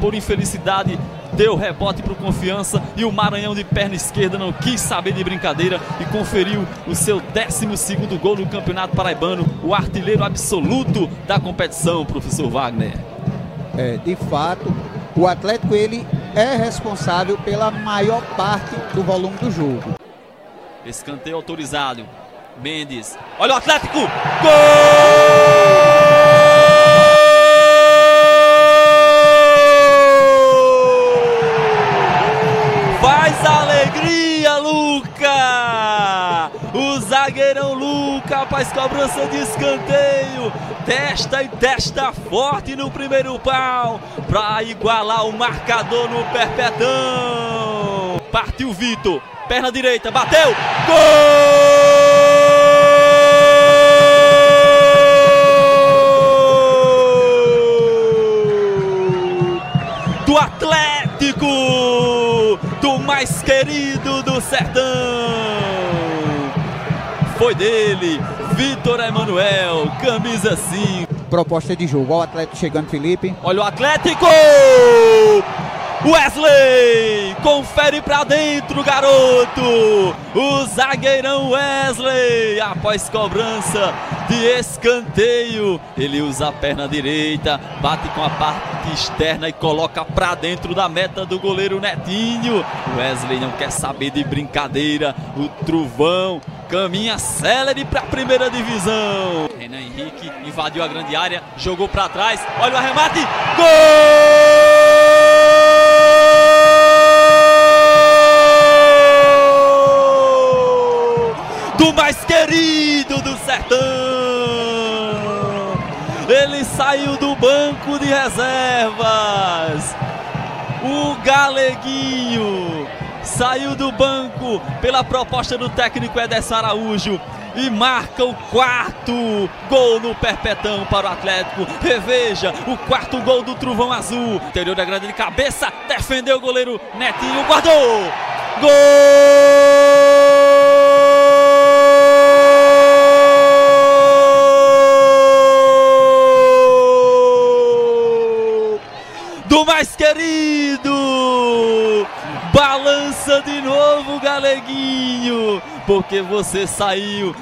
por infelicidade deu rebote para o Confiança e o Maranhão de perna esquerda não quis saber de brincadeira e conferiu o seu 12 gol no Campeonato Paraibano, o artilheiro absoluto da competição, professor Wagner. É, de fato, o Atlético ele é responsável pela maior parte do volume do jogo. Escanteio autorizado. Mendes. Olha o Atlético! Gol! Alegria, Luca! O zagueirão Luca faz cobrança de escanteio. Testa e testa forte no primeiro pau para igualar o marcador no Perpetão. Partiu Vitor, perna direita, bateu. Gol! Do Atlético! Do mais querido do sertão. Foi dele, Vitor Emanuel, camisa 5. Proposta de jogo, olha o Atlético chegando, Felipe. Olha o Atlético! Wesley! Confere pra dentro, garoto! O zagueirão Wesley, após cobrança de escanteio, ele usa a perna direita, bate com a parte externa e coloca pra dentro da meta do goleiro Netinho. Wesley não quer saber de brincadeira, o Truvão caminha célere para a primeira divisão. Renan Henrique invadiu a grande área, jogou para trás, olha o arremate, gol! Mais querido do sertão. Ele saiu do banco de reservas. O Galeguinho saiu do banco pela proposta do técnico Ederson Araújo e marca o quarto gol no Perpetão para o Atlético. Reveja o quarto gol do Truvão Azul. Interior da grande de cabeça, defendeu o goleiro Netinho, guardou. Gol! Do mais querido! Balança de novo, Galeguinho, porque você saiu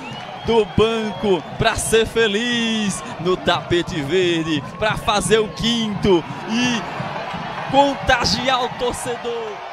do banco para ser feliz no tapete verde, para fazer o quinto e contagiar o torcedor.